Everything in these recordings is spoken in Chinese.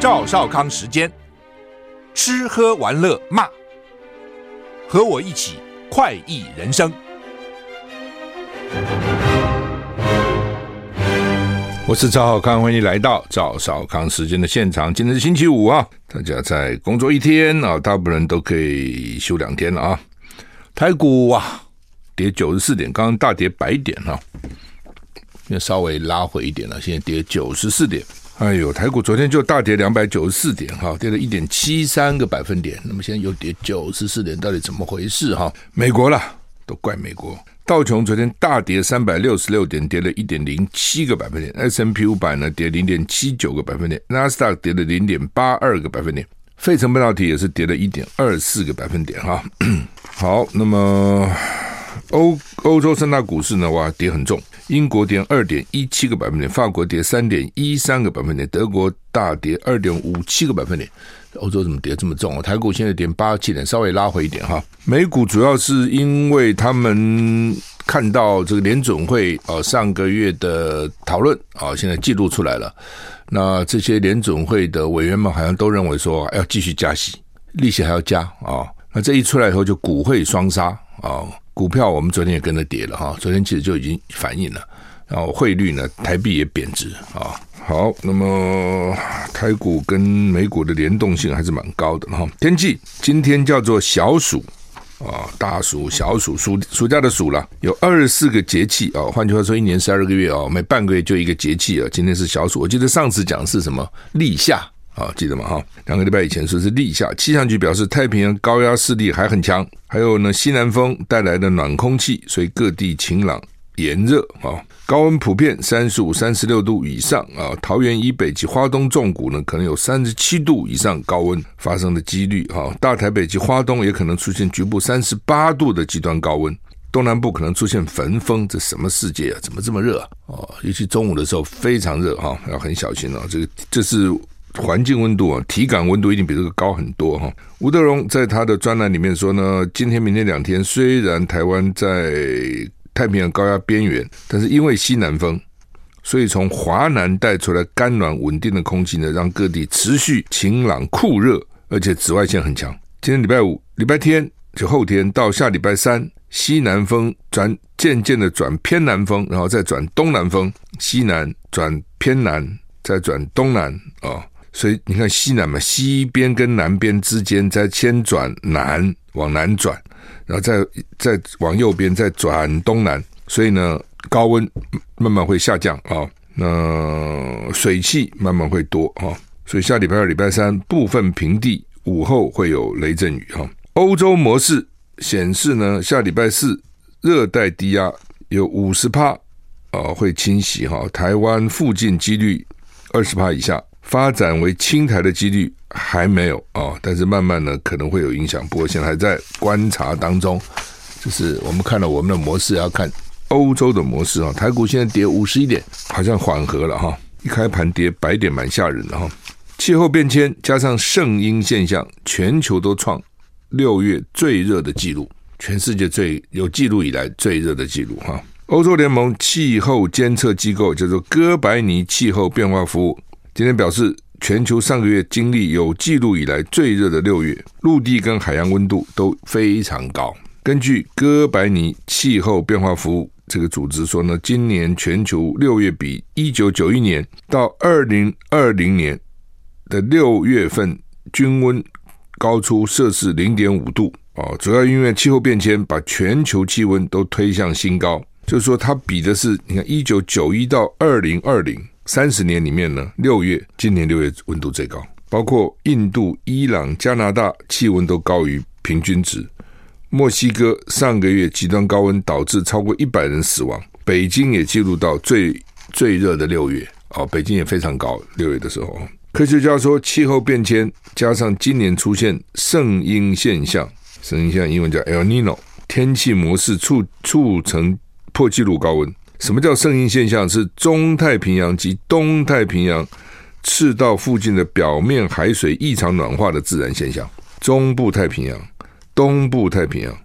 赵少康时间，吃喝玩乐骂，和我一起快意人生。我是赵少康，欢迎来到赵少康时间的现场。今天是星期五啊，大家在工作一天啊，大部分人都可以休两天了啊。台股啊，跌九十四点，刚刚大跌百点哈，现在稍微拉回一点了，现在跌九十四点。哎呦，台股昨天就大跌两百九十四点哈，跌了一点七三个百分点。那么现在又跌九十四点，到底怎么回事哈？美国啦，都怪美国。道琼昨天大跌三百六十六点，跌了一点零七个百分点。S&P 五百呢，跌零点七九个百分点。纳斯达克跌了零点八二个百分点。费城半导体也是跌了一点二四个百分点哈。好，那么欧欧洲三大股市呢，哇，跌很重。英国跌二点一七个百分点，法国跌三点一三个百分点，德国大跌二点五七个百分点。欧洲怎么跌这么重啊？台股现在跌八七点，稍微拉回一点哈。美股主要是因为他们看到这个联准会呃上个月的讨论啊，现在记录出来了。那这些联准会的委员们好像都认为说要继续加息，利息还要加啊。那这一出来以后就股汇双杀啊。股票我们昨天也跟着跌了哈，昨天其实就已经反映了，然后汇率呢，台币也贬值啊。好，那么台股跟美股的联动性还是蛮高的哈。天气今天叫做小暑啊，大暑、小暑、暑暑假的暑了，有二十四个节气啊。换句话说，一年十二个月啊，每半个月就一个节气啊。今天是小暑，我记得上次讲是什么立夏。啊，记得吗？哈，两个礼拜以前说是立夏，气象局表示太平洋高压势力还很强，还有呢西南风带来的暖空气，所以各地晴朗炎热啊，高温普遍三十五、三十六度以上啊，桃园以北及花东纵谷呢可能有三十七度以上高温发生的几率哈，大台北及花东也可能出现局部三十八度的极端高温，东南部可能出现焚风，这什么世界啊？怎么这么热啊？哦，尤其中午的时候非常热哈，要很小心啊，这个这是。环境温度啊，体感温度一定比这个高很多哈。吴德荣在他的专栏里面说呢，今天、明天两天虽然台湾在太平洋高压边缘，但是因为西南风，所以从华南带出来干暖稳定的空气呢，让各地持续晴朗酷热，而且紫外线很强。今天礼拜五、礼拜天就后天到下礼拜三，西南风转渐渐的转偏南风，然后再转东南风，西南转偏南，再转东南啊。所以你看西南嘛，西边跟南边之间再先转南，往南转，然后再再往右边再转东南，所以呢，高温慢慢会下降啊，那水汽慢慢会多啊，所以下礼拜二、礼拜三部分平地午后会有雷阵雨哈。欧洲模式显示呢，下礼拜四热带低压有五十帕啊会侵袭哈，台湾附近几率二十帕以下。发展为青台的几率还没有啊，但是慢慢呢可能会有影响，不过现在还在观察当中。就是我们看了我们的模式，要看欧洲的模式啊。台股现在跌五十一点，好像缓和了哈。一开盘跌百点，蛮吓人的哈。气候变迁加上圣婴现象，全球都创六月最热的记录，全世界最有记录以来最热的记录哈。欧洲联盟气候监测机构叫做哥白尼气候变化服务。今天表示，全球上个月经历有记录以来最热的六月，陆地跟海洋温度都非常高。根据哥白尼气候变化服务这个组织说呢，今年全球六月比一九九一年到二零二零年的六月份均温高出摄氏零点五度哦，主要因为气候变迁把全球气温都推向新高。就是说，它比的是你看一九九一到二零二零。三十年里面呢，六月今年六月温度最高，包括印度、伊朗、加拿大气温都高于平均值。墨西哥上个月极端高温导致超过一百人死亡，北京也记录到最最热的六月哦，北京也非常高。六月的时候，科学家说气候变迁加上今年出现圣婴现象，圣婴现象英文叫 El Nino，天气模式促促成破纪录高温。什么叫圣婴现象？是中太平洋及东太平洋赤道附近的表面海水异常暖化的自然现象。中部太平洋、东部太平洋，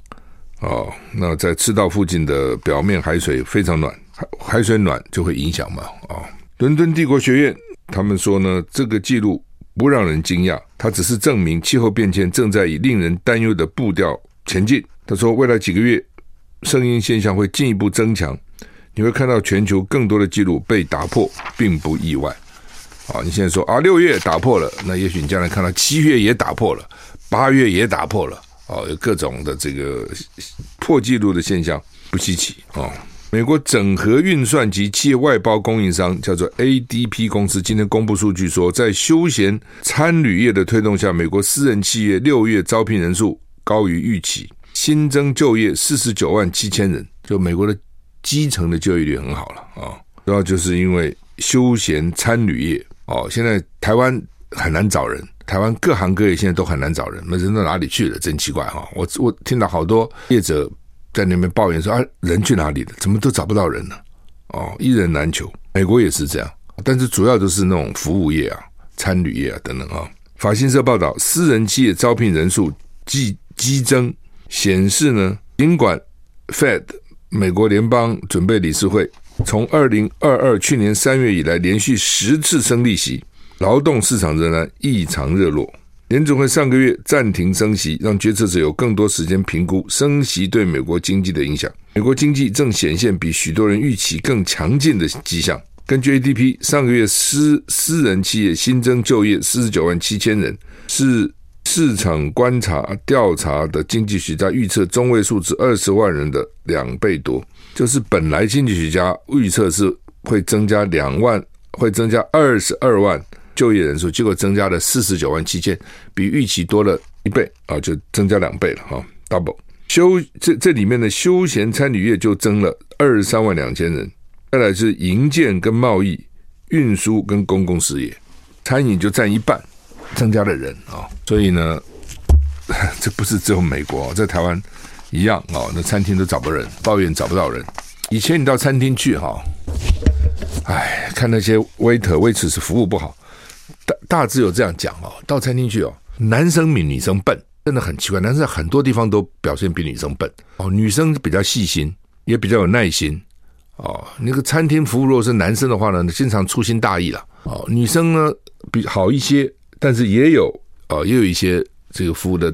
哦，那在赤道附近的表面海水非常暖，海海水暖就会影响嘛，哦。伦敦帝国学院他们说呢，这个记录不让人惊讶，它只是证明气候变迁正在以令人担忧的步调前进。他说，未来几个月，圣婴现象会进一步增强，你会看到全球更多的记录被打破，并不意外。啊，你现在说啊，六月打破了，那也许你将来看到七月也打破了，八月也打破了，啊，有各种的这个破纪录的现象，不稀奇哦。美国整合运算及企业外包供应商叫做 ADP 公司，今天公布数据说，在休闲餐旅业的推动下，美国私人企业六月招聘人数高于预期，新增就业四十九万七千人，就美国的基层的就业率很好了啊，主要就是因为休闲餐旅业哦，现在台湾很难找人，台湾各行各业现在都很难找人，那人到哪里去了？真奇怪哈！我我听到好多业者。在那边抱怨说啊，人去哪里了？怎么都找不到人呢？哦，一人难求。美国也是这样，但是主要都是那种服务业啊、餐旅业啊等等啊。法新社报道，私人企业招聘人数激激增，显示呢，尽管 Fed 美国联邦准备理事会从二零二二去年三月以来连续十次升利息，劳动市场仍然异常热络。联准会上个月暂停升息，让决策者有更多时间评估升息对美国经济的影响。美国经济正显现比许多人预期更强劲的迹象。根据 ADP，上个月私私人企业新增就业四十九万七千人，是市场观察调查的经济学家预测中位数值二十万人的两倍多。就是本来经济学家预测是会增加两万，会增加二十二万。就业人数结果增加了四十九万七千，比预期多了一倍啊，就增加两倍了哈，double。休这这里面的休闲餐旅业就增了二十三万两千人，再来是营建跟贸易、运输跟公共事业，餐饮就占一半，增加的人啊，所以呢，这不是只有美国，在台湾一样啊，那餐厅都找不人，抱怨找不到人。以前你到餐厅去哈，哎，看那些 waiter、waitress 服务不好。大大致有这样讲哦，到餐厅去哦，男生比女生笨，真的很奇怪。男生很多地方都表现比女生笨哦，女生比较细心，也比较有耐心哦。那个餐厅服务如果是男生的话呢，经常粗心大意了哦。女生呢比好一些，但是也有啊，也有一些这个服务的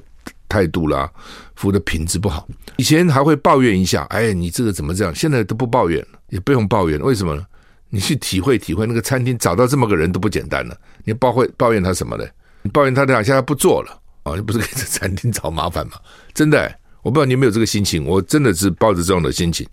态度啦，服务的品质不好。以前还会抱怨一下，哎，你这个怎么这样？现在都不抱怨了，也不用抱怨，为什么呢？你去体会体会，那个餐厅找到这么个人都不简单了。你抱会抱怨他什么呢？你抱怨他两下他不做了啊？你不是给这餐厅找麻烦吗？真的，我不知道你有没有这个心情。我真的是抱着这样的心情，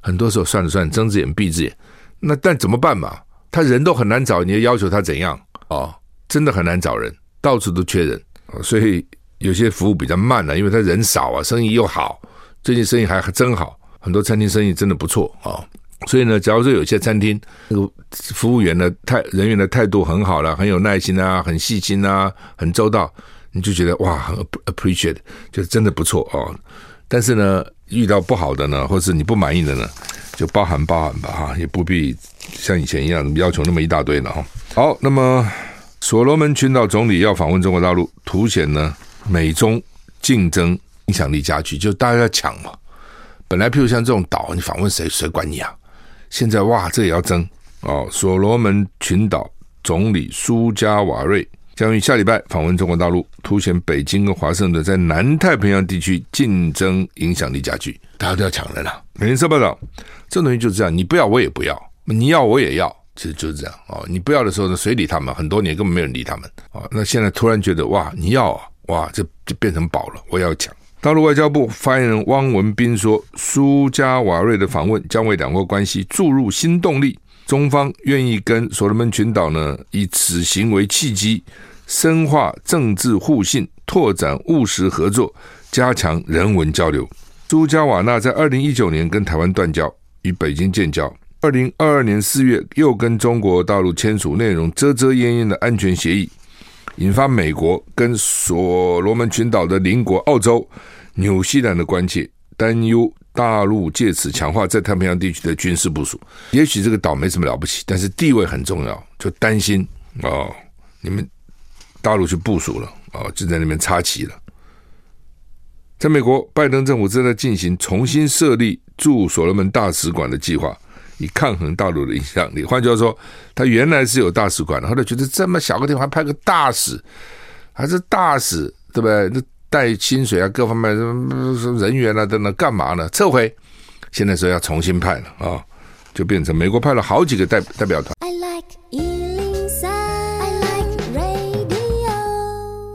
很多时候算了算，睁只眼闭只眼。那但怎么办嘛？他人都很难找，你要要求他怎样？哦，真的很难找人，到处都缺人，所以有些服务比较慢了，因为他人少啊，生意又好，最近生意还真好，很多餐厅生意真的不错啊。所以呢，假如说有些餐厅那个服务员的态人员的态度很好了，很有耐心啊，很细心啊，很周到，你就觉得哇，很 appreciate，就真的不错哦。但是呢，遇到不好的呢，或是你不满意的呢，就包涵包涵吧哈，也不必像以前一样要求那么一大堆了哈。好，那么所罗门群岛总理要访问中国大陆，凸显呢美中竞争影响力加剧，就大家要抢嘛。本来譬如像这种岛，你访问谁，谁管你啊？现在哇，这也要争哦！所罗门群岛总理苏加瓦瑞将于下礼拜访问中国大陆，凸显北京跟华盛顿在南太平洋地区竞争影响力加剧，大家都要抢人了、啊。美联社报道，这东西就是这样，你不要我也不要，你要我也要，其实就是这样哦。你不要的时候呢，谁理他们？很多年根本没人理他们啊、那现在突然觉得哇，你要啊，哇，这就变成宝了，我要抢。大陆外交部发言人汪文斌说：“苏加瓦瑞的访问将为两国关系注入新动力，中方愿意跟所罗门群岛呢以此行为契机，深化政治互信，拓展务实合作，加强人文交流。”苏加瓦纳在二零一九年跟台湾断交，与北京建交，二零二二年四月又跟中国大陆签署内容遮遮掩掩的安全协议。引发美国跟所罗门群岛的邻国澳洲、纽西兰的关切，担忧大陆借此强化在太平洋地区的军事部署。也许这个岛没什么了不起，但是地位很重要，就担心哦，你们大陆去部署了哦，就在那边插旗了。在美国，拜登政府正在进行重新设立驻所罗门大使馆的计划，以抗衡大陆的影响力。换句话说，他原来是有大使馆的，后来觉得这么小个地方还派个大使，还是大使，对不对？那带薪水啊，各方面什么人员啊等等，干嘛呢？撤回，现在说要重新派了啊，就变成美国派了好几个代代表团。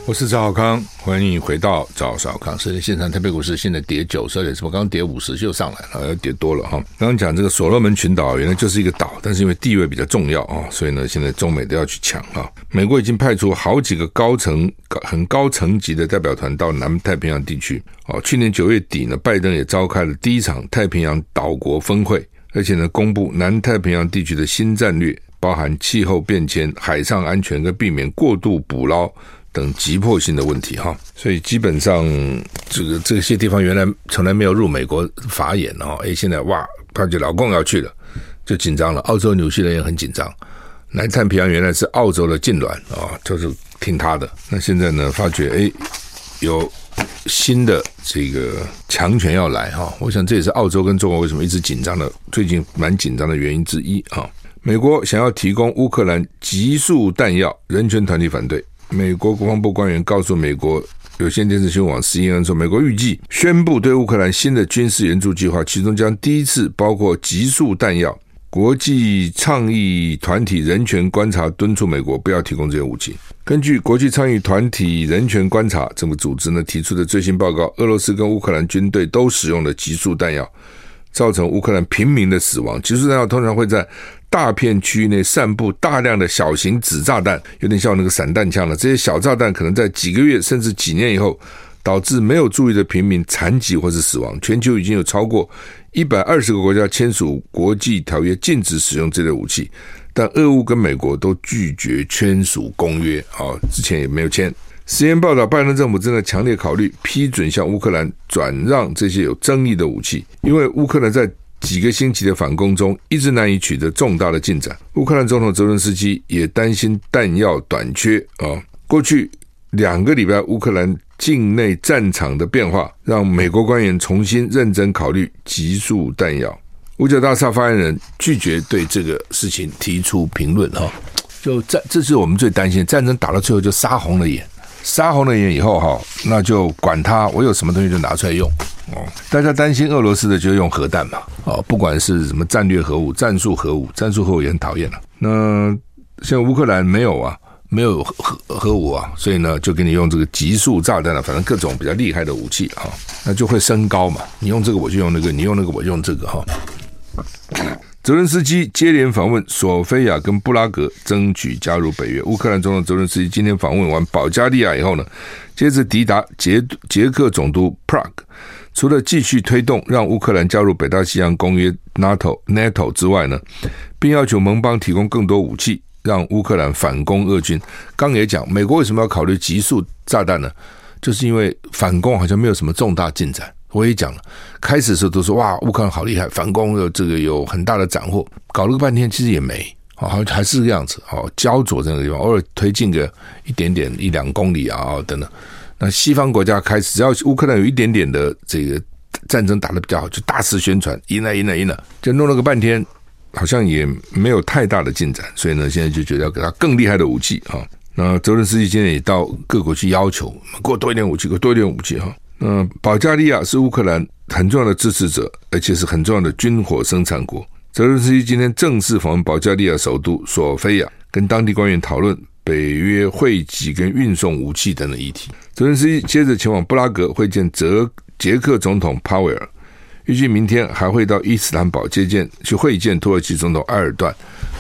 我是赵少康，欢迎回到赵少康。现在现场，台北股市现在跌九十二点，什么刚刚跌五十就上来了，要跌多了哈。刚刚讲这个所罗门群岛原来就是一个岛，但是因为地位比较重要啊，所以呢，现在中美都要去抢啊。美国已经派出好几个高层、很高层级的代表团到南太平洋地区。哦，去年九月底呢，拜登也召开了第一场太平洋岛国峰会，而且呢，公布南太平洋地区的新战略，包含气候变迁、海上安全跟避免过度捕捞。等急迫性的问题哈，所以基本上这个这些地方原来从来没有入美国法眼哦，哎，现在哇，他就老共要去了，就紧张了。澳洲、纽西兰也很紧张。南太平洋原来是澳洲的痙攣啊，就是听他的。那现在呢，发觉哎，有新的这个强权要来哈，我想这也是澳洲跟中国为什么一直紧张的，最近蛮紧张的原因之一啊。美国想要提供乌克兰急速弹药，人权团体反对。美国国防部官员告诉美国有线电视新闻网 CNN 说，美国预计宣布对乌克兰新的军事援助计划，其中将第一次包括急速弹药。国际倡议团体人权观察敦促美国不要提供这些武器。根据国际倡议团体人权观察这个组织呢提出的最新报告，俄罗斯跟乌克兰军队都使用了急速弹药，造成乌克兰平民的死亡。急速弹药通常会在大片区域内散布大量的小型子炸弹，有点像那个散弹枪了。这些小炸弹可能在几个月甚至几年以后，导致没有注意的平民残疾或是死亡。全球已经有超过一百二十个国家签署国际条约，禁止使用这类武器，但俄乌跟美国都拒绝签署公约啊，之前也没有签。实验报道，拜登政府正在强烈考虑批准向乌克兰转让这些有争议的武器，因为乌克兰在几个星期的反攻中，一直难以取得重大的进展。乌克兰总统泽伦斯基也担心弹药短缺啊。过去两个礼拜，乌克兰境内战场的变化，让美国官员重新认真考虑急速弹药。五角大厦发言人拒绝对这个事情提出评论哈。就战，这是我们最担心，战争打到最后就杀红了眼。杀红了眼以后，哈，那就管他，我有什么东西就拿出来用。哦，大家担心俄罗斯的就用核弹嘛。哦，不管是什么战略核武、战术核武，战术核武也很讨厌了。那像乌克兰没有啊，没有核核武啊，所以呢，就给你用这个急速炸弹了，反正各种比较厉害的武器啊，那就会升高嘛。你用这个我就用那个，你用那个我就用这个哈。泽伦斯基接连访问索菲亚跟布拉格，争取加入北约。乌克兰总统泽伦斯基今天访问完保加利亚以后呢，接着抵达捷捷克总督 Prague。除了继续推动让乌克兰加入北大西洋公约 NATO NATO 之外呢，并要求盟邦提供更多武器，让乌克兰反攻俄军。刚也讲，美国为什么要考虑极速炸弹呢？就是因为反攻好像没有什么重大进展。我也讲了，开始的时候都说哇，乌克兰好厉害，反攻有这个有很大的斩获，搞了个半天其实也没，好像还是这个样子，哦，焦灼这个地方，偶尔推进个一点点一两公里啊，等等。那西方国家开始，只要乌克兰有一点点的这个战争打得比较好，就大肆宣传，赢了，赢了，赢了，就弄了个半天，好像也没有太大的进展。所以呢，现在就觉得要给他更厉害的武器啊。那泽伦斯基今天也到各国去要求，给我多一点武器，给我多一点武器哈。嗯保加利亚是乌克兰很重要的支持者，而且是很重要的军火生产国。泽伦斯基今天正式访问保加利亚首都索菲亚，跟当地官员讨论北约会籍跟运送武器等等议题。泽伦斯基接着前往布拉格会见泽捷克总统帕维尔，预计明天还会到伊斯坦堡接见去会见土耳其总统埃尔段。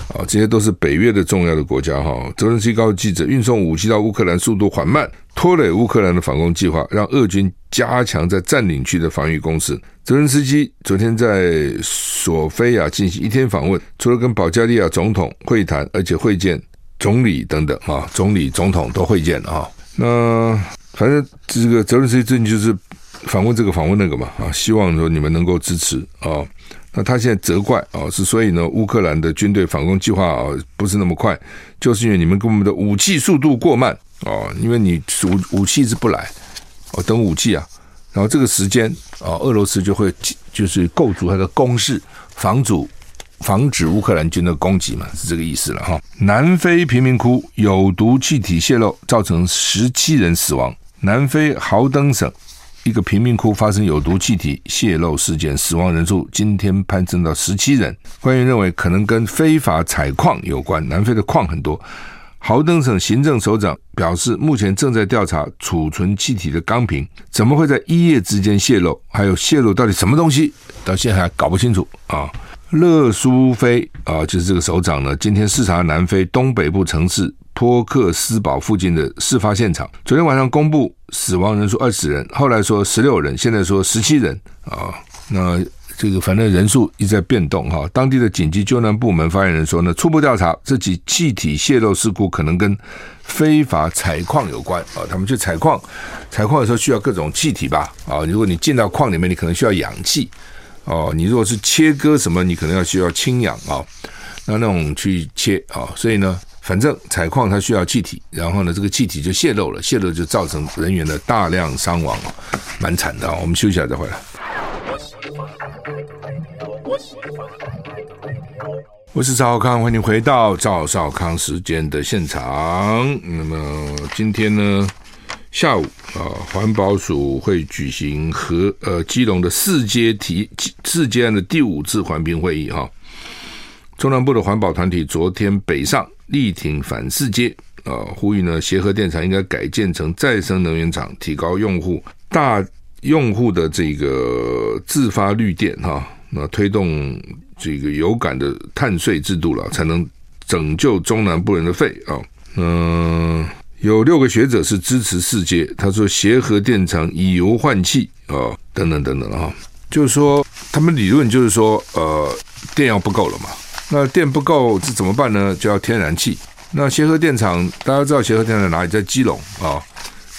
啊，这些都是北约的重要的国家哈。泽伦斯基告诉记者，运送武器到乌克兰速度缓慢，拖累乌克兰的反攻计划，让俄军加强在占领区的防御攻势。泽伦斯基昨天在索菲亚进行一天访问，除了跟保加利亚总统会谈，而且会见总理等等啊，总理、总统都会见啊。那反正这个泽伦斯基最近就是访问这个访问那个嘛啊，希望说你们能够支持啊。那他现在责怪啊，是所以呢，乌克兰的军队反攻计划啊不是那么快，就是因为你们给我们的武器速度过慢啊，因为你武武器是不来，哦，等武器啊，然后这个时间啊，俄罗斯就会就是构筑它的攻势，防阻防止乌克兰军的攻击嘛，是这个意思了哈。南非贫民窟有毒气体泄漏，造成十七人死亡。南非豪登省一个贫民窟发生有毒气体泄漏事件，死亡人数今天攀升到十七人。官员认为可能跟非法采矿有关。南非的矿很多。豪登省行政首长表示，目前正在调查储存气体的钢瓶怎么会在一夜之间泄漏，还有泄露到底什么东西，到现在还搞不清楚啊。勒苏菲啊，就是这个首长呢，今天视察南非东北部城市托克斯堡附近的事发现场。昨天晚上公布死亡人数二十人，后来说十六人，现在说十七人啊。那。这个反正人数一直在变动哈，当地的紧急救难部门发言人说呢，初步调查这起气体泄漏事故可能跟非法采矿有关啊。他们去采矿，采矿的时候需要各种气体吧啊。如果你进到矿里面，你可能需要氧气哦。你如果是切割什么，你可能要需要氢氧啊。那那种去切啊，所以呢，反正采矿它需要气体，然后呢，这个气体就泄漏了，泄漏就造成人员的大量伤亡，蛮惨的啊。我们休息一下再回来。我是赵少康，欢迎回到赵少康时间的现场。那么今天呢，下午啊，环保署会举行和呃基隆的四阶提四阶案的第五次环评会议哈。中南部的环保团体昨天北上力挺反四阶啊，呼吁呢协和电厂应该改建成再生能源厂，提高用户大用户的这个自发绿电哈。那推动这个有感的碳税制度了，才能拯救中南部人的肺啊！嗯，有六个学者是支持四阶，他说协和电厂以油换气啊，等等等等啊，就是说他们理论就是说，呃，电要不够了嘛，那电不够这怎么办呢？就要天然气。那协和电厂大家知道协和电厂在哪里？在基隆啊。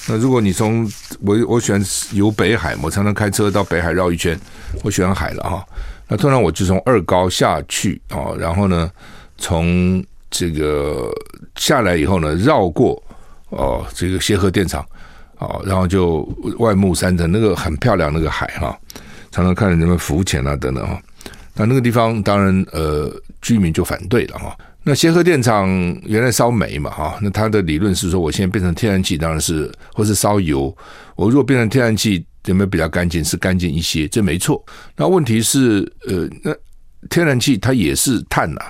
那如果你从我我喜欢游北海，我常常开车到北海绕一圈，我喜欢海了哈。那通常我就从二高下去啊，然后呢，从这个下来以后呢，绕过哦这个协和电厂啊，然后就外木山的那个很漂亮那个海哈，常常看着人们浮潜啊等等哈。那那个地方当然呃居民就反对了哈。那协和电厂原来烧煤嘛，哈，那它的理论是说，我现在变成天然气，当然是或是烧油。我如果变成天然气，有没有比较干净？是干净一些，这没错。那问题是，呃，那天然气它也是碳呐、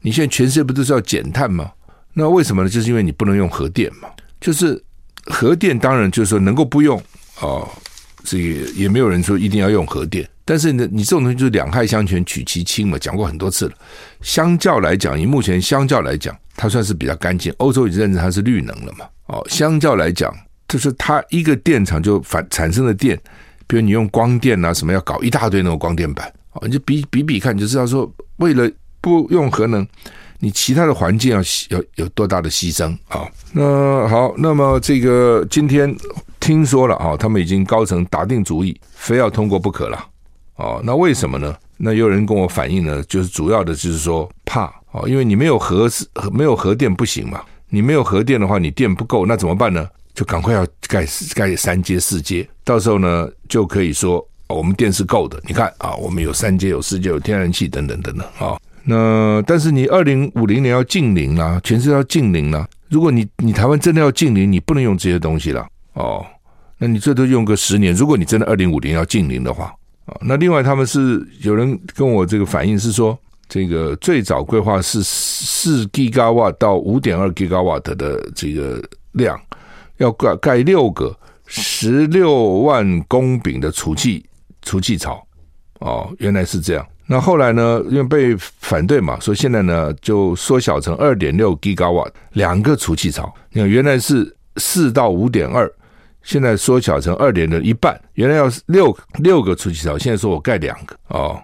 你现在全世界不都是要减碳吗？那为什么呢？就是因为你不能用核电嘛。就是核电当然就是说能够不用哦，这个也没有人说一定要用核电。但是呢，你这种东西就是两害相权取其轻嘛，讲过很多次了。相较来讲，以目前相较来讲，它算是比较干净。欧洲已经认证它是绿能了嘛。哦，相较来讲，就是它一个电厂就反产生的电，比如你用光电啊什么，要搞一大堆那种光电板，哦，你就比比比看，你就知道说，为了不用核能，你其他的环境要要有多大的牺牲啊，哦？那好，那么这个今天听说了啊，哦，他们已经高层打定主意，非要通过不可了。哦，那为什么呢？那有人跟我反映呢，就是主要的就是说怕哦，因为你没有核没有核电不行嘛，你没有核电的话，你电不够，那怎么办呢？就赶快要盖盖三阶四阶，到时候呢就可以说，哦，我们电是够的。你看啊，我们有三阶有四阶有天然气等等等等啊。那但是你二零五零年要净零啦，全世界要净零啦。如果你你台湾真的要净零，你不能用这些东西了哦。那你最多用个十年。如果你真的二零五零要净零的话。啊，那另外他们是有人跟我这个反映是说，这个最早规划是四 gigawatt 到五点二 gigawatt 的这个量，要盖盖六个十六万公顷的储气储气槽。哦，原来是这样。那后来呢，因为被反对嘛，所以现在呢就缩小成二点六 gigawatt 两个储气槽。你看，原来是四到五点二。现在缩小成二点的一半，原来要六六个储气槽，现在说我盖两个哦，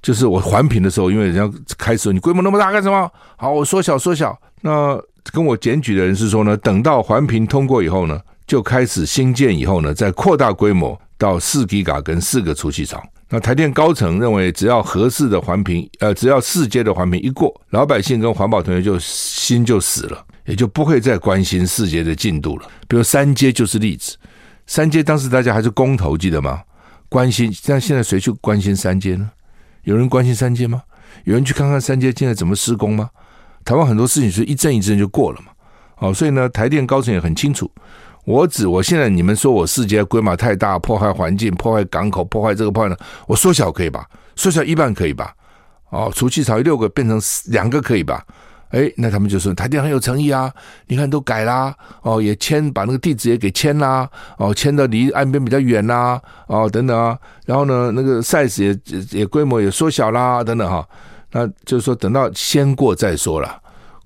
就是我环评的时候，因为人家开始你规模那么大干什么？好，我缩小缩小。那跟我检举的人是说呢，等到环评通过以后呢，就开始新建以后呢，再扩大规模到四吉瓦跟四个储气槽。那台电高层认为，只要合适的环评，呃，只要四阶的环评一过，老百姓跟环保同学就心就死了。也就不会再关心四阶的进度了。比如三阶就是例子，三阶当时大家还是公投，记得吗？关心，但现在谁去关心三阶呢？有人关心三阶吗？有人去看看三阶现在怎么施工吗？台湾很多事情是一阵一阵就过了嘛。哦，所以呢，台电高层也很清楚。我指我现在你们说我四接规模太大，破坏环境，破坏港口，破坏这个破坏呢，我缩小可以吧？缩小一半可以吧？哦，除气槽六个变成两个可以吧？哎，那他们就说台电很有诚意啊！你看都改啦，哦，也迁把那个地址也给迁啦，哦，迁到离岸边比较远啦，哦，等等啊，然后呢，那个 size 也也规模也缩小啦，等等哈、那就是说等到先过再说了，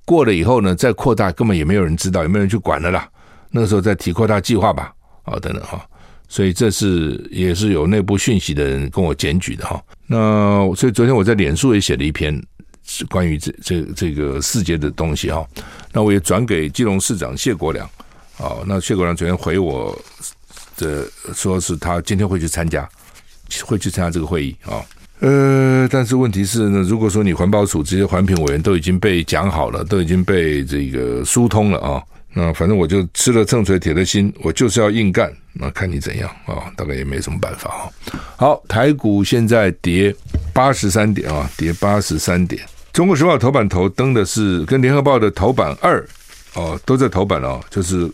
过了以后呢，再扩大根本也没有人知道，也没有人去管了啦。那个时候再提扩大计划吧，啊，等等哈，所以这是也是有内部讯息的人跟我检举的哈。那所以昨天我在脸书也写了一篇。关于这这这个世界的东西哈，那我也转给基隆市长谢国良，啊，那谢国良昨天回我的说是他今天会去参加，会去参加这个会议啊，呃，但是问题是呢，如果说你环保署这些环评委员都已经被讲好了，都已经被这个疏通了啊，那反正我就吃了秤锤铁了心，我就是要硬干，那看你怎样啊，大概也没什么办法啊。好，台股现在跌八十三点啊，跌八十三点。中国时报头版头登的是跟联合报的头版二哦，都在头版哦。就是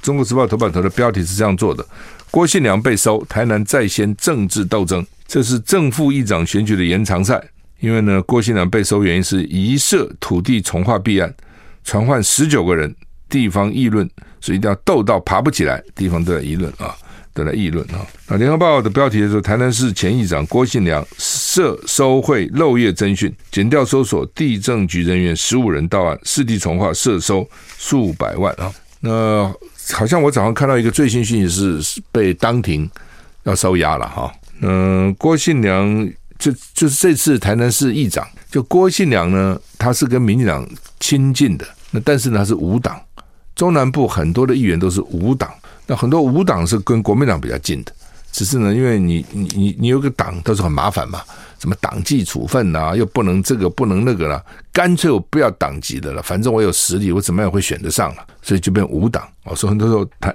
中国时报头版头的标题是这样做的：郭信良被收，台南再掀政治斗争。这是正副议长选举的延长赛，因为呢，郭信良被收原因是疑涉土地重划弊案，传唤十九个人，地方议论，所以一定要斗到爬不起来，地方都在议论啊。都在议论啊！那联合报的标题是，台南市前议长郭信良涉收贿漏夜侦讯，检调搜索地政局人员十五人到案，市地重划涉收数百万啊！那好像我早上看到一个最新讯息是被当庭要收押了哈。嗯，郭信良就就是这次台南市议长，就郭信良呢，他是跟民进党亲近的，那但是呢他是无党，中南部很多的议员都是无党。那很多无党是跟国民党比较近的，只是呢，因为你你你你有个党都是很麻烦嘛，什么党纪处分呐、啊，又不能这个不能那个了，干脆我不要党籍的了，反正我有实力，我怎么样会选得上了，所以就变无党。哦，所以很多时候台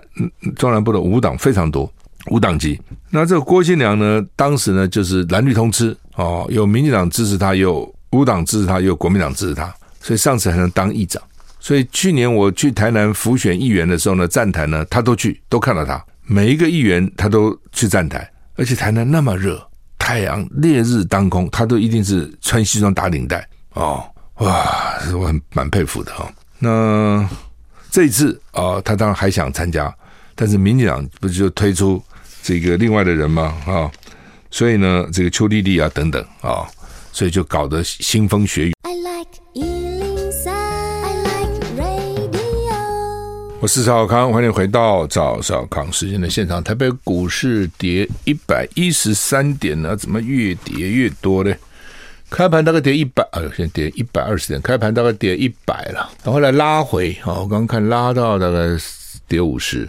中南部的无党非常多，无党籍。那这个郭信良呢，当时呢就是蓝绿通吃哦，有民进党支持他，有无党支持他，有国民党支持他，所以上次还能当议长。所以去年我去台南辅选议员的时候呢，站台呢，他都去，都看到他。每一个议员他都去站台，而且台南那么热，太阳烈日当空，他都一定是穿西装打领带哦，哇，我很蛮佩服的哈、哦。那这一次啊、他当然还想参加，但是民进党不是就推出这个另外的人吗？啊、所以呢，这个邱丽丽啊等等啊、所以就搞得腥风血雨。I like 我是赵少康，欢迎回到赵少康时间的现场。台北股市跌一百一十三点呢，怎么越跌越多呢？开盘大概跌一百，哎呦，现在跌一百二十点。开盘大概跌一百了，然后来拉回，啊，我刚看拉到大概跌五十，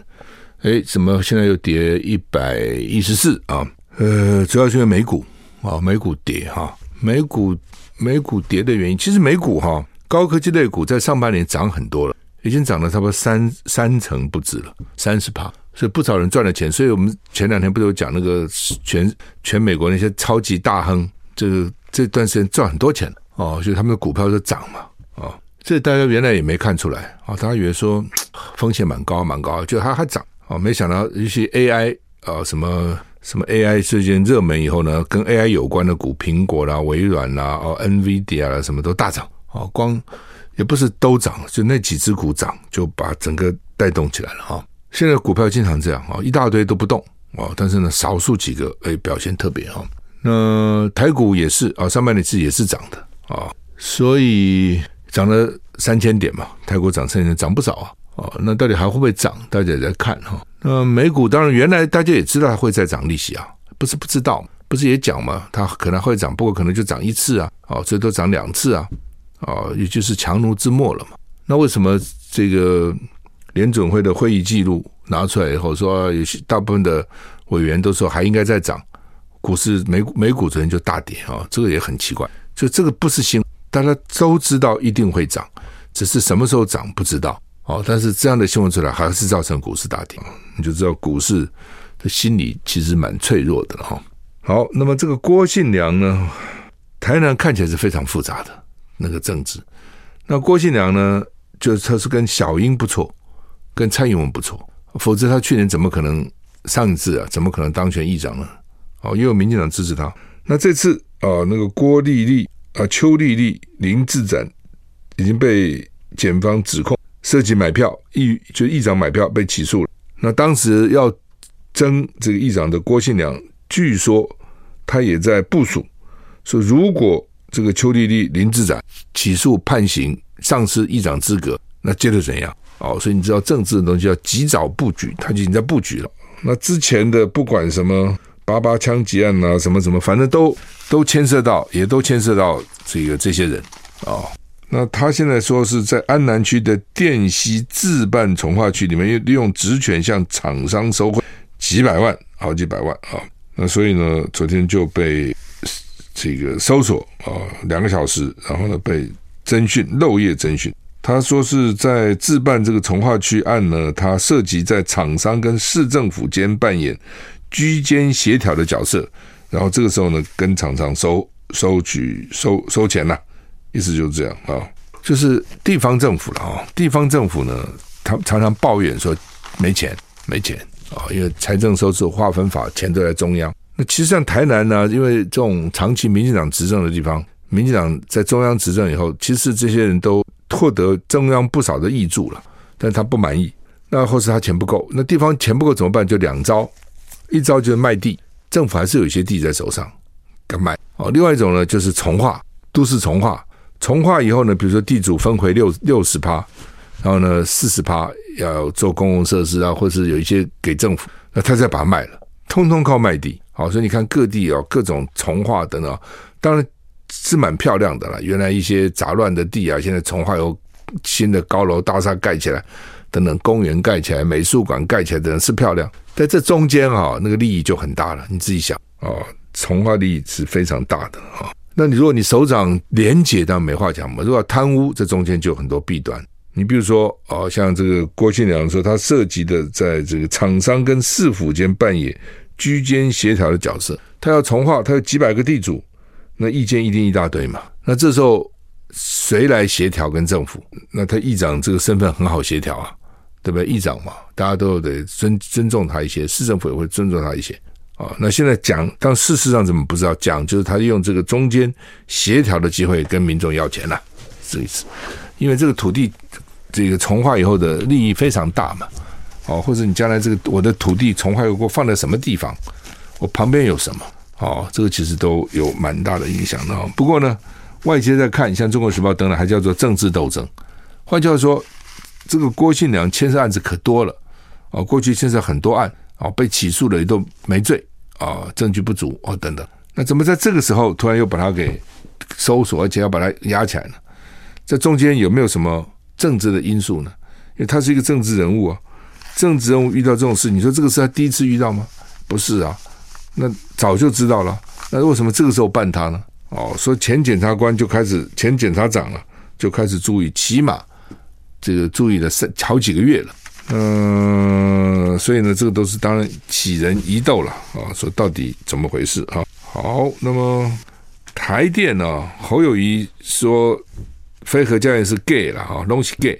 哎，怎么现在又跌一百一十四啊？呃，主要是因为美股啊，美股跌哈，美股美股跌的原因，其实美股哈，高科技类股在上半年涨很多了。已经涨了差不多三三成不止了，三十趴，所以不少人赚了钱。所以我们前两天不是有讲那个全全美国那些超级大亨，这个这段时间赚很多钱。哦，所以他们的股票就涨嘛，哦，这大家原来也没看出来。啊，大家以为说 风险蛮高蛮高，就它还涨。哦，没想到一些 AI 啊什么什么 AI 事件热门以后呢，跟 AI 有关的股，苹果啦、微软啦、哦 NVIDIA 啦什么都大涨。哦，光。也不是都涨，就那几只股涨，就把整个带动起来了哈。现在股票经常这样啊，一大堆都不动啊，但是呢，少数几个哎表现特别哈。那台股也是啊，上半年是也是涨的啊，所以涨了三千点嘛，台股涨三千点，涨不少啊。哦，那到底还会不会涨？大家也在看哈。那美股当然原来大家也知道它会再涨利息啊，不是不知道，不是也讲嘛，它可能会涨，不过可能就涨一次啊，哦，最多涨两次啊。啊，也就是强弩之末了嘛。那为什么这个联准会的会议记录拿出来以后，说有些大部分的委员都说还应该再涨，股市美股美股昨天就大跌啊，这个也很奇怪。就这个不是新，大家都知道一定会涨，只是什么时候涨不知道。哦，但是这样的新闻出来，还是造成股市大跌，你就知道股市的心理其实蛮脆弱的哈。好，那么这个郭信良呢？台南看起来是非常复杂的那个政治。那郭信良呢，就他是跟小英不错，跟蔡英文不错，否则他去年怎么可能上一次啊？怎么可能当选议长呢？哦，也有民进党支持他。那这次啊、那个郭丽丽啊、邱丽丽、林志展已经被检方指控涉及买票，议就议长买票被起诉了。那当时要争这个议长的郭信良，据说他也在部署，说如果。这个邱莉莉、林志展起诉判刑，丧失议长资格，那接着怎样？哦，所以你知道政治的东西要及早布局，他就已经在布局了。那之前的不管什么八八枪击案啊，什么什么，反正都都牵涉到，也都牵涉到这个这些人哦。那他现在说是在安南区的淀溪自办从化区里面，利用职权向厂商收贿几百万，好几百万啊、那所以呢，昨天就被。这个搜索啊，两个小时，然后呢被侦讯，漏夜侦讯。他说是在自办这个从化区案呢，他涉及在厂商跟市政府间扮演居间协调的角色，然后这个时候呢跟厂商收收取收收钱呐，意思就是这样啊，就是地方政府了啊，地方政府呢，他常常抱怨说没钱没钱啊，因为财政收支划分法钱都在中央。那其实像台南呢，因为这种长期民进党执政的地方，民进党在中央执政以后，其实这些人都获得中央不少的挹注了，但他不满意，那或是他钱不够，那地方钱不够怎么办？就两招，一招就是卖地，政府还是有一些地在手上，敢卖哦。另外一种呢，就是从化，都市从化，从化以后呢，比如说地主分回六六十趴，然后呢四十趴要做公共设施啊，或是有一些给政府，那他再把它卖了，通通靠卖地。好，所以你看各地哦，各种重化等等，当然是蛮漂亮的了。原来一些杂乱的地啊，现在重化有新的高楼大厦盖起来，等等公园盖起来、美术馆盖起来等等是漂亮。在这中间哈，那个利益就很大了。你自己想哦，重化利益是非常大的哈。那你如果你首长廉洁，当然没话讲嘛。如果贪污，这中间就有很多弊端。你比如说哦，像这个郭庆良说，他涉及的在这个厂商跟市府间扮演。居间协调的角色，他要重化，他有几百个地主，那意见一定一大堆嘛。那这时候谁来协调跟政府？那他议长这个身份很好协调啊，对不对？议长嘛，大家都得尊 尊重他一些，市政府也会尊重他一些啊。那现在讲，但事实上怎么不知道？讲就是他用这个中间协调的机会跟民众要钱了，这一次，因为这个土地这个从化以后的利益非常大嘛。哦，或者你将来这个我的土地重划过放在什么地方，我旁边有什么？哦，这个其实都有蛮大的影响的。不过呢，外界在看，像《中国时报》等等，还叫做政治斗争。换句话说，这个郭信良牵涉案子可多了。哦，过去牵涉很多案，哦，被起诉了也都没罪，啊，证据不足，哦，等等。那怎么在这个时候突然又把他给搜索，而且要把他压起来呢？这中间有没有什么政治的因素呢？因为他是一个政治人物啊。政治人物遇到这种事，你说这个是他第一次遇到吗？不是啊，那早就知道了。那为什么这个时候办他呢？哦，说前检察官就开始，前检察长了就开始注意，起码这个注意了三好几个月了。嗯，所以呢，这个都是当然起人疑窦了啊。说到底怎么回事啊？好，那么台电呢？侯友谊说飞核家园是 gay 了哈，东西 gay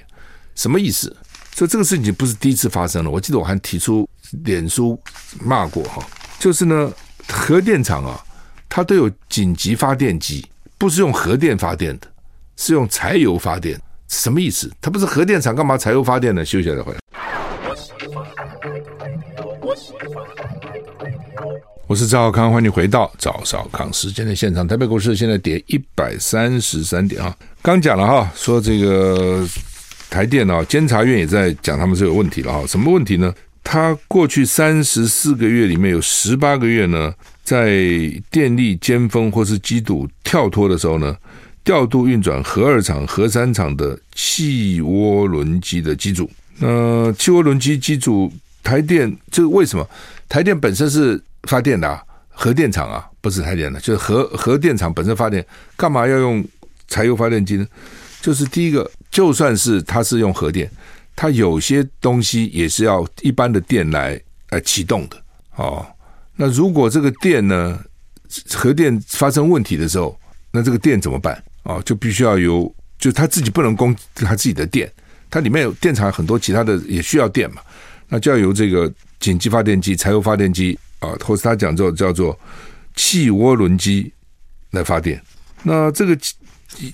什么意思？所以这个事情不是第一次发生了，我记得我还提出脸书骂过哈，就是呢，核电厂啊，它都有紧急发电机，不是用核电发电的，是用柴油发电，什么意思？它不是核电厂，干嘛柴油发电呢？休息再回来。我是赵少康，欢迎回到赵少康时间的现场。台北股市现在跌一百三十三点啊，刚讲了哈，说这个。台电啊，监察院也在讲他们是有问题了哈。什么问题呢？他过去三十四个月里面有十八个月呢，在电力尖峰或是机组跳脱的时候呢，调度运转核二厂、核三厂的气涡轮机的机组。那气涡轮机机组，台电这个为什么？台电本身是发电的啊，核电厂啊，不是台电的，就是核核电厂本身发电，干嘛要用柴油发电机呢？就是第一个。就算是它是用核电，它有些东西也是要一般的电来来启动的哦。那如果这个电呢，核电发生问题的时候，那这个电怎么办啊？就必须要由，就它自己不能供它自己的电，它里面有电厂很多其他的也需要电嘛，那就要由这个紧急发电机、柴油发电机啊，或是他讲做叫做气涡轮机来发电。那这个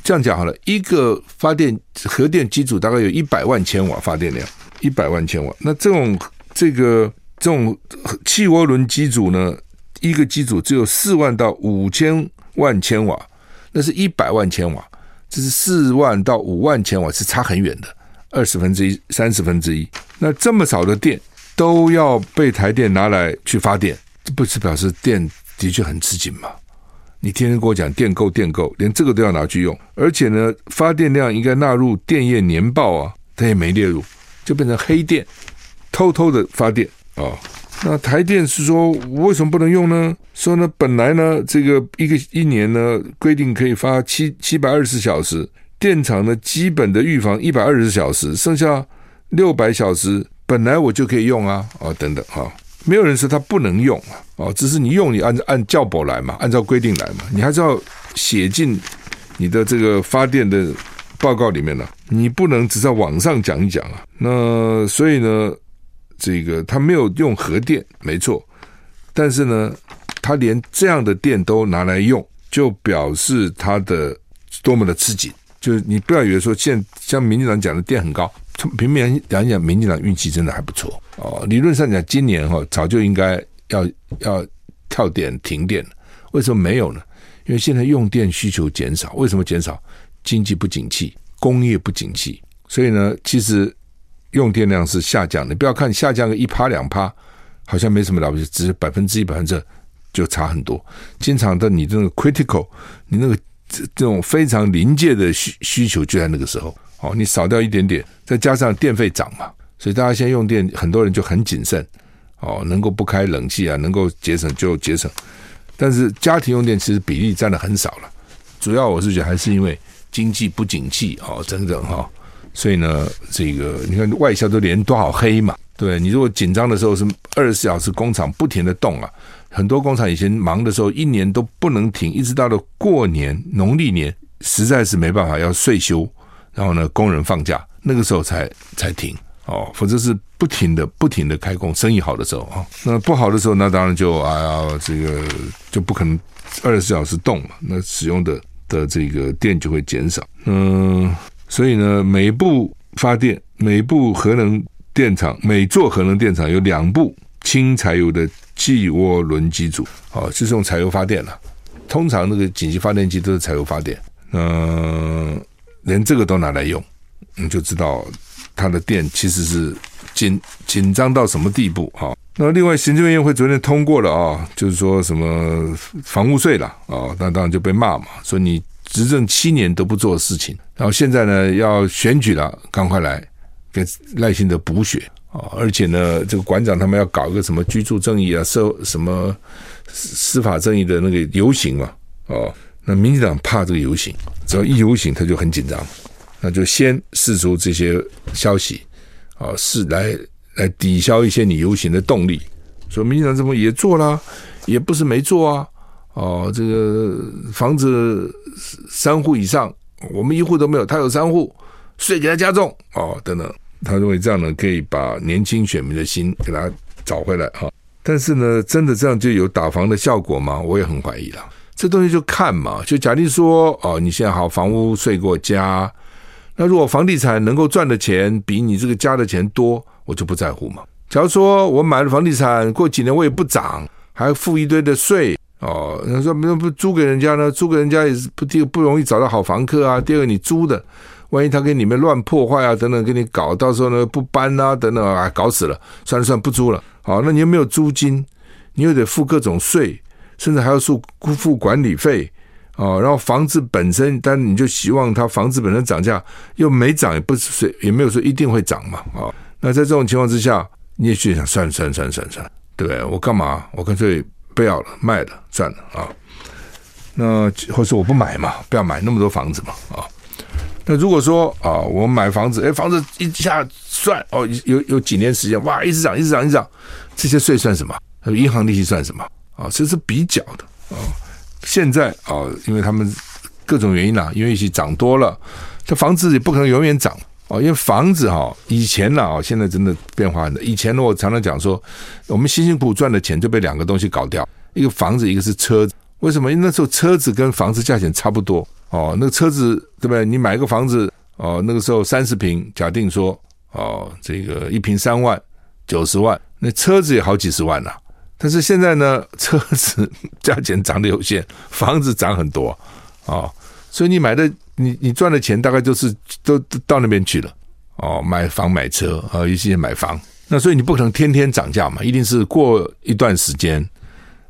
这样讲好了，一个发电核电机组大概有一百万千瓦发电量，一百万千瓦。那这种这个这种气涡轮机组呢，一个机组只有四万到五千万千瓦，那是一百万千瓦，这是四万到五万千瓦，是差很远的，二十分之一、三十分之一。那这么少的电都要被台电拿来去发电，这不是表示电的确很吃紧吗？你天天跟我讲电够电够，连这个都要拿去用，而且呢，发电量应该纳入电业年报啊，它也没列入，就变成黑电，偷偷的发电啊。哦那台电是说，为什么不能用呢？说呢，本来呢，这个一个一年呢，规定可以发七七百二十小时，电厂呢，基本的预防一百二十小时，剩下六百小时，本来我就可以用啊，啊，等等哈，没有人说它不能用啊，哦，只是你用你按照按教保来嘛，按照规定来嘛，你还是要写进你的这个发电的报告里面呢，你不能只在网上讲一讲啊，那所以呢。这个他没有用核电，没错，但是呢，他连这样的电都拿来用，就表示他的多么的吃紧。就是你不要以为说，现像民进党讲的电很高，平面讲一讲，民进党运气真的还不错哦。理论上讲，今年哈早就应该要要跳电停电了，为什么没有呢？因为现在用电需求减少，为什么减少？经济不景气，工业不景气，所以呢，其实。用电量是下降的，不要看下降个一趴两趴，好像没什么了不起，只是百分之一百分之就差很多。经常的你这个 critical，你那个这种非常临界的需需求就在那个时候，哦，你少掉一点点，再加上电费涨嘛，所以大家现在用电，很多人就很谨慎，哦，能够不开冷气啊，能够节省就节省。但是家庭用电其实比例占的很少了，主要我是觉得还是因为经济不景气哦，等等哈。所以呢，这个你看外销都连多少黑嘛？对，你如果紧张的时候是二十四小时工厂不停的动啊，很多工厂以前忙的时候一年都不能停，一直到了过年农历年，实在是没办法要岁休，然后呢工人放假，那个时候才才停哦，否则是不停的不停的开工，生意好的时候啊，那不好的时候那当然就哎呀这个就不可能二十四小时动嘛，那使用的的这个电就会减少，嗯。所以呢，每部发电，每部核能电厂，每座核能电厂有两部轻柴油的汽涡轮机组，哦，是用柴油发电了。通常那个紧急发电机都是柴油发电，嗯、连这个都拿来用，你就知道它的电其实是紧紧张到什么地步啊。那另外，行政院会昨天通过了啊，就是说什么房屋税了啊，那当然就被骂嘛，说你。执政七年都不做事情，然后现在呢要选举了，赶快来给赖清德补血啊！而且呢，这个馆长他们要搞一个什么居住正义啊、社什么司法正义的那个游行嘛，哦，那民进党怕这个游行，只要一游行他就很紧张，那就先释出这些消息啊，是来来抵消一些你游行的动力。说民进党这么也做了，也不是没做啊。哦，这个房子三户以上，我们一户都没有，他有三户，税给他加重哦，等等，他认为这样呢可以把年轻选民的心给他找回来哈。但是呢，真的这样就有打房的效果吗？我也很怀疑了。这东西就看嘛，就假定说哦，你现在好房屋税给我加，那如果房地产能够赚的钱比你这个加的钱多，我就不在乎嘛。假如说我买了房地产，过几年我也不涨，还付一堆的税。哦，人家说那不租给人家呢？租给人家也是不第不容易找到好房客啊。第二个你租的，万一他给里面乱破坏啊等等，给你搞，到时候呢不搬啊等等啊，搞死了。算了算了，不租了。好，那你又没有租金，你又得付各种税，甚至还要付付管理费哦。然后房子本身，但你就希望它房子本身涨价又没涨，也不是也没有说一定会涨嘛。啊，那在这种情况之下，你也去想算了算了算了算了算了，对不对？我干嘛？我干脆。不要了，卖了，算了啊。那或者我不买嘛，不要买那么多房子嘛啊。那如果说啊，我买房子，哎，房子一下算哦，有有几年时间，哇，一直涨，一直涨，一直涨，这些税算什么？银行利息算什么啊？这是比较的啊。现在啊，因为他们各种原因啦，因为一起涨多了，这房子也不可能永远涨哦，因为房子哈，以前呢啊，现在真的变化很大。以前呢，我常常讲说，我们辛辛苦苦赚的钱就被两个东西搞掉，一个房子，一个是车子。为什么？因为那时候车子跟房子价钱差不多哦，那个车子对不对？你买个房子哦，那个时候三十平，假定说哦，这个一平三万，九十万，那车子也好几十万呐。但是现在呢，车子价钱涨得有限，房子涨很多哦，所以你买的你你赚的钱大概就是都都到那边去了哦，买房买车啊，尤其是买房，那所以你不可能天天涨价嘛，一定是过一段时间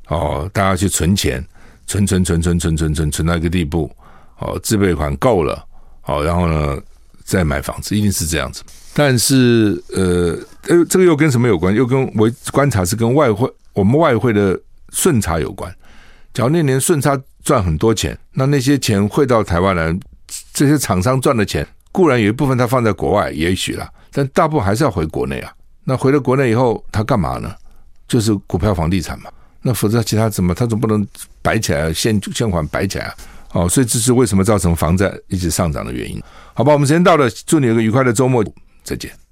哦，大家去存钱。存存存存存存存存到一个地步，哦，自备款够了，好，然后呢，再买房子，一定是这样子。但是，呃，呃，这个又跟什么有关？又跟我观察是跟外汇，我们外汇的顺差有关。假如那年顺差赚很多钱，那那些钱汇到台湾来，这些厂商赚的钱，固然有一部分他放在国外，也许啦，但大部分还是要回国内啊。那回了国内以后，他干嘛呢？就是股票、房地产嘛。那否则其他怎么？他总不能摆起来现现款摆起来啊！哦，所以这是为什么造成房价一直上涨的原因。好吧，我们时间到了，祝你有个愉快的周末，再见。